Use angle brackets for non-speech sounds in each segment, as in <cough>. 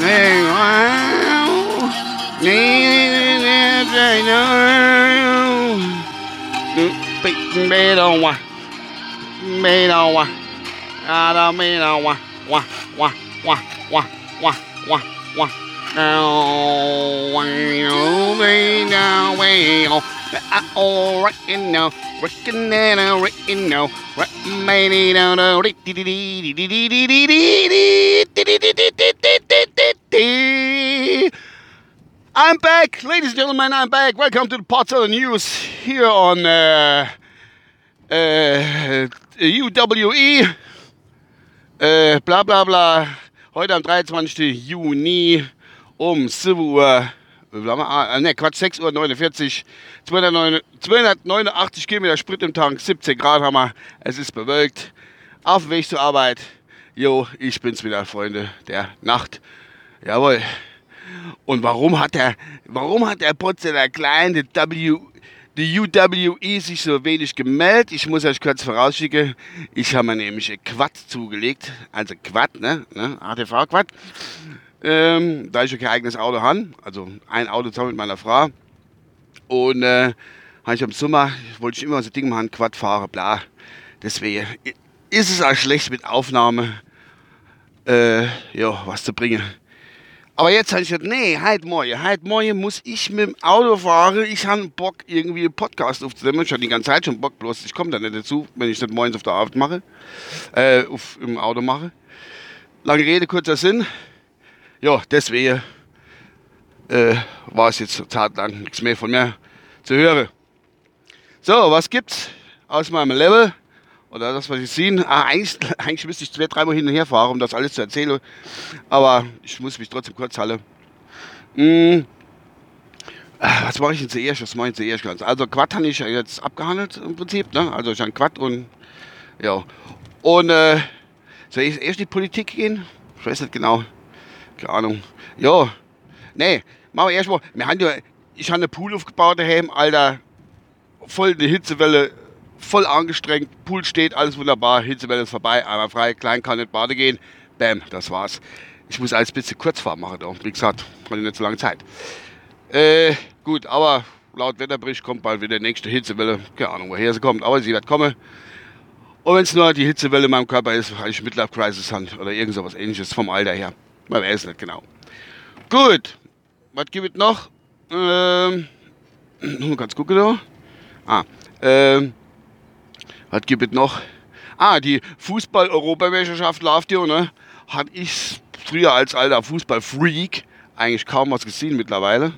mê đồ ngoài mê đồ ngoài à đó mê đồ ngoài ngoài ngoài ngoài ngoài ngoài ngoài ngoài now you may now way oh I all reckon now reckon that I reckon now reckon may now reckon I'm back, ladies and gentlemen. I'm back. Welcome to the Potsdamer News here on uh, uh, UWE. Uh, bla bla bla. Heute am 23. Juni um 7 Uhr. Ne, Quatsch, 6 Uhr 49. 289 Kilometer Sprit im Tank, 17 Grad haben wir. Es ist bewölkt. Auf dem Weg zur Arbeit. Jo, ich bin's wieder, Freunde der Nacht. Jawohl. Und warum hat der, warum hat der Potze, der kleine W, die UWE sich so wenig gemeldet? Ich muss euch kurz vorausschicken, ich habe mir nämlich ein Quad zugelegt, also Quad, ne, ne ATV Quad. Ähm, da ich ja kein eigenes Auto habe, also ein Auto zusammen mit meiner Frau. Und äh, habe ich im Sommer, wollte ich immer so Ding machen, Quad fahren, bla. Deswegen ist es auch schlecht mit Aufnahme, äh, ja, was zu bringen. Aber jetzt habe ich gesagt, nee, heute morgen, heute morgen muss ich mit dem Auto fahren. Ich habe Bock, irgendwie einen Podcast aufzunehmen. Ich habe die ganze Zeit schon Bock, bloß ich komme da nicht dazu, wenn ich das morgens auf der Arbeit mache, äh, auf, im Auto mache. Lange Rede, kurzer Sinn. Ja, deswegen äh, war es jetzt tagelang nichts mehr von mir zu hören. So, was gibt's aus meinem Level? Oder das, was ich sehe, ah, eigentlich, eigentlich müsste ich zwei, dreimal hin und her fahren, um das alles zu erzählen. Aber ich muss mich trotzdem kurz halten. Hm. Was mache ich denn zuerst? Was mache ich zuerst ganz? Also Quad habe ich jetzt abgehandelt im Prinzip. Ne? Also ich habe Quad und ja. Und äh, soll ich erst die Politik gehen? Ich weiß nicht genau. Keine Ahnung. Ja. Nee, machen wir erstmal. Wir haben ja, ich habe eine Pool aufgebaut daheim, Alter. Voll eine Hitzewelle voll angestrengt, Pool steht, alles wunderbar, Hitzewelle ist vorbei, einmal frei, klein kann nicht baden gehen. Bam, das war's. Ich muss alles ein bisschen Kurzfahren machen, da. wie gesagt, hatte nicht so lange Zeit. Äh, gut, aber laut Wetterbericht kommt bald wieder die nächste Hitzewelle. Keine Ahnung, woher sie kommt, aber sie wird kommen. Und wenn es nur die Hitzewelle in meinem Körper ist, weil ich Midlife Crisis habe oder irgend sowas ähnliches vom Alter her. Man weiß nicht genau. Gut, was gibt es noch? Ähm, <clears throat> nur ganz gucken da. Ah, ähm, was gibt es noch? Ah, die Fußball-Europameisterschaft läuft hier, ne? Hatte ich früher als alter Fußballfreak eigentlich kaum was gesehen mittlerweile.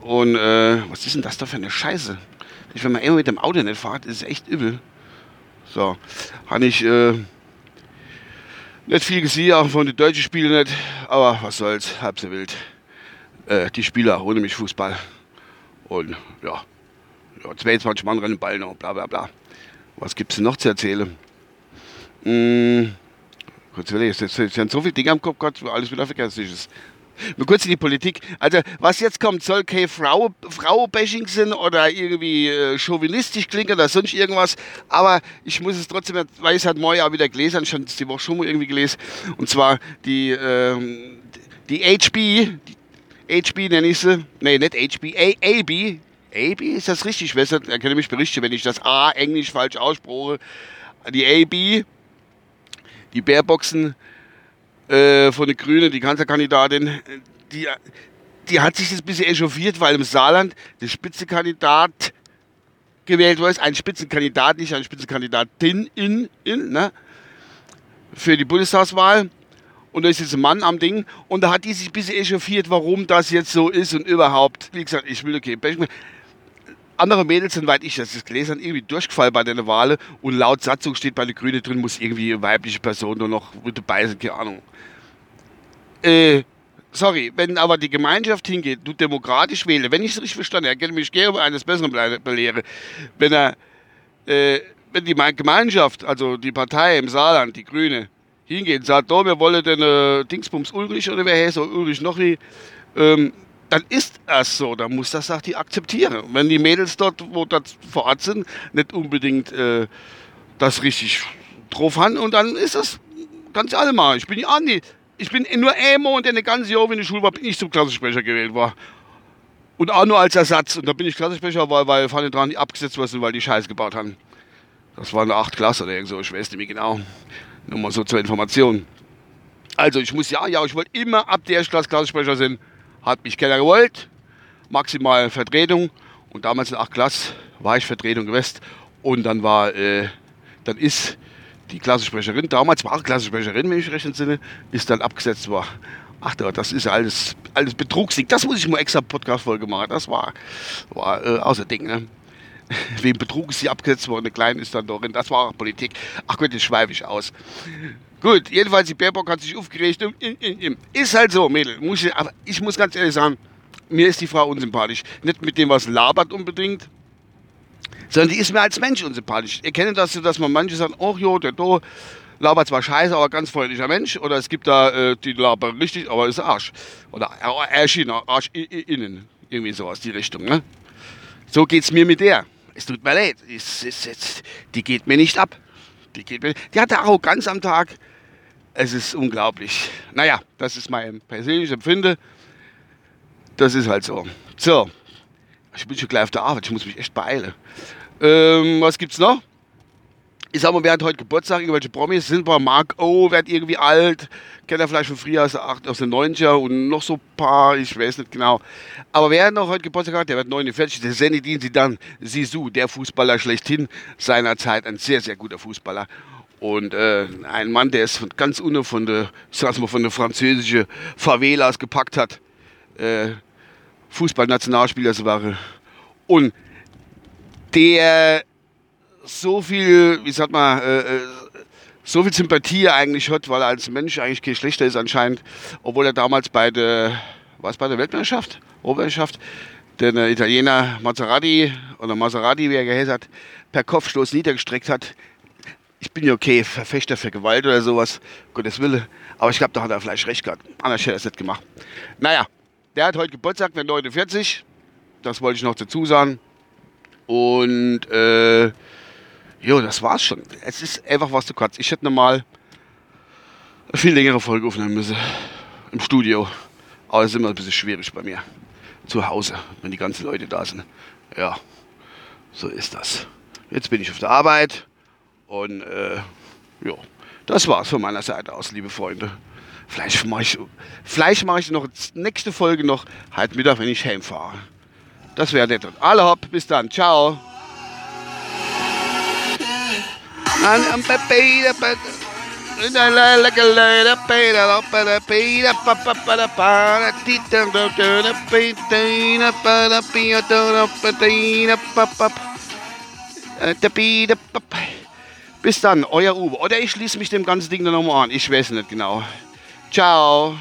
Und äh, was ist denn das da für eine Scheiße? Wenn man immer mit dem Auto nicht fährt, ist es echt übel. So, habe ich äh, nicht viel gesehen, auch von den deutschen Spielen nicht. Aber was soll's, halb so wild. Äh, die Spieler ohne mich Fußball. Und ja, ja, 22 Mann rennen Ball noch, bla bla bla. Was gibt es noch zu erzählen? Hm, kurz überlegen, es sind so viele Dinge am Kopf, Gott, alles wieder vergessen ist. Nur kurz in die Politik. Also, was jetzt kommt, soll kein Frau, Frau-Bashing sein oder irgendwie äh, chauvinistisch klingen oder sonst irgendwas. Aber ich muss es trotzdem, weil ich es halt morgen auch wieder gelesen habe, schon die Woche schon mal irgendwie gelesen. Und zwar die, ähm, die HB, die HB nenne ich sie. Nee, nicht HB, A, AB, AB, ist das richtig? Er könnte mich berichten, wenn ich das A englisch falsch ausspreche. Die AB, die Bärboxen äh, von den Grünen, die Kanzlerkandidatin, die, die hat sich jetzt ein bisschen echauffiert, weil im Saarland der Spitzenkandidat gewählt wurde. Ein Spitzenkandidat, nicht eine Spitzenkandidatin in, in, ne? für die Bundestagswahl. Und da ist jetzt ein Mann am Ding. Und da hat die sich ein bisschen echauffiert, warum das jetzt so ist und überhaupt. Wie gesagt, ich will okay andere Mädels sind, weit ich das gelesen habe, irgendwie durchgefallen bei der Wahl und laut Satzung steht bei den Grünen drin, muss irgendwie eine weibliche Person nur noch mit dabei sein, keine Ahnung. Äh, sorry, wenn aber die Gemeinschaft hingeht, du demokratisch wähle, wenn ich es richtig verstanden habe, er mich gerne eines Besseren belehre, wenn er, äh, wenn die Gemeinschaft, also die Partei im Saarland, die Grüne, hingeht und sagt, oh, wir wollen den äh, Dingsbums Ulrich oder wer heißt, Ulrich noch nie, ähm, dann ist das so, dann muss das auch die akzeptieren. Wenn die Mädels dort, wo das vor Ort sind, nicht unbedingt äh, das richtig drauf haben und dann ist das ganz allemal. Ich bin ja Andi. ich bin nur Emo und eine ganze Jahr, wenn ich in der Schule war, bin ich zum Klassensprecher gewählt war. Und auch nur als Ersatz. Und da bin ich Klassensprecher, weil, weil vorne dran die abgesetzt wurden, weil die Scheiße gebaut haben. Das war eine 8 Klasse oder irgend so, ich weiß nicht mehr genau. Nur mal so zur Information. Also ich muss ja, ja, ich wollte immer ab der Klasse Klassensprecher sein. Hat mich keiner gewollt. Maximal Vertretung. Und damals in 8 Klasse war ich Vertretung gewesen. Und dann war, äh, dann ist die Klassensprecherin, damals war Klassensprecherin, wenn ich recht entsinne, ist dann abgesetzt worden. Ach das ist alles, alles Betrugssieg. Das muss ich mal extra Podcast-Folge machen. Das war, war äh, außer Ding, ne? <laughs> Wem Betrug ist sie abgesetzt worden, eine Kleine ist dann drin. Das war auch Politik. Ach Gott, jetzt schweife ich aus. Gut, jedenfalls, die Baerbock hat sich aufgeregt. Ist halt so, Mädel. Muss ich, aber ich muss ganz ehrlich sagen, mir ist die Frau unsympathisch. Nicht mit dem, was labert unbedingt, sondern die ist mir als Mensch unsympathisch. Ihr kennt das, dass man manche sagen, oh jo, der Do labert zwar scheiße, aber ganz freundlicher Mensch. Oder es gibt da, äh, die labern richtig, aber ist Arsch. Oder Arsch, Arsch innen. Irgendwie sowas, die Richtung. Ne? So geht's mir mit der. Es tut mir leid. Es, es, es, die geht mir nicht ab. Die, geht mir, die hat Arroganz am Tag. Es ist unglaublich. Naja, das ist mein persönliches Empfinden. Das ist halt so. So, ich bin schon gleich auf der Arbeit. Ich muss mich echt beeilen. Ähm, was gibt's noch? Ich sag mal, wer hat heute Geburtstag? Irgendwelche Promis sind wir. Mark O wird irgendwie alt. Kennt er vielleicht von früher aus, aus den 90er und noch so ein paar, ich weiß nicht genau. Aber wer noch heute Geburtstag hat, der wird 49. Der Zenedin Zidane, Sisu, der Fußballer schlechthin seiner Zeit. Ein sehr, sehr guter Fußballer. Und äh, ein Mann, der es ganz unten von der, mal, von der französischen Favelas gepackt hat. Äh, Fußballnationalspieler war. Und der so viel, wie sagt man, äh, äh, so viel Sympathie eigentlich hat, weil er als Mensch eigentlich kein schlechter ist anscheinend, obwohl er damals bei der, was bei der Weltmeisterschaft, Obermeisterschaft, den Italiener Maserati oder Maserati, wie er geheißen hat, per Kopfstoß niedergestreckt hat. Ich bin ja okay, Verfechter für Gewalt oder sowas, Gottes Wille, aber ich glaube, da hat er vielleicht recht gehabt. Anders hätte er es nicht gemacht. Naja, der hat heute Geburtstag, der 49. Das wollte ich noch dazu sagen. Und äh, Jo, das war's schon. Es ist einfach was zu kurz. Ich hätte nochmal eine viel längere Folge aufnehmen müssen. Im Studio. Aber es ist immer ein bisschen schwierig bei mir. Zu Hause, wenn die ganzen Leute da sind. Ja, so ist das. Jetzt bin ich auf der Arbeit. Und äh, ja, das war's von meiner Seite aus, liebe Freunde. Vielleicht mache ich, vielleicht mache ich noch nächste Folge noch halt Mittag, wenn ich heimfahre. Das wäre nett. Alle hopp, bis dann. Ciao. Bis dann, euer Uwe. Oder ich schließe mich dem ganzen Ding dann nochmal an. Ich weiß nicht genau. Ciao.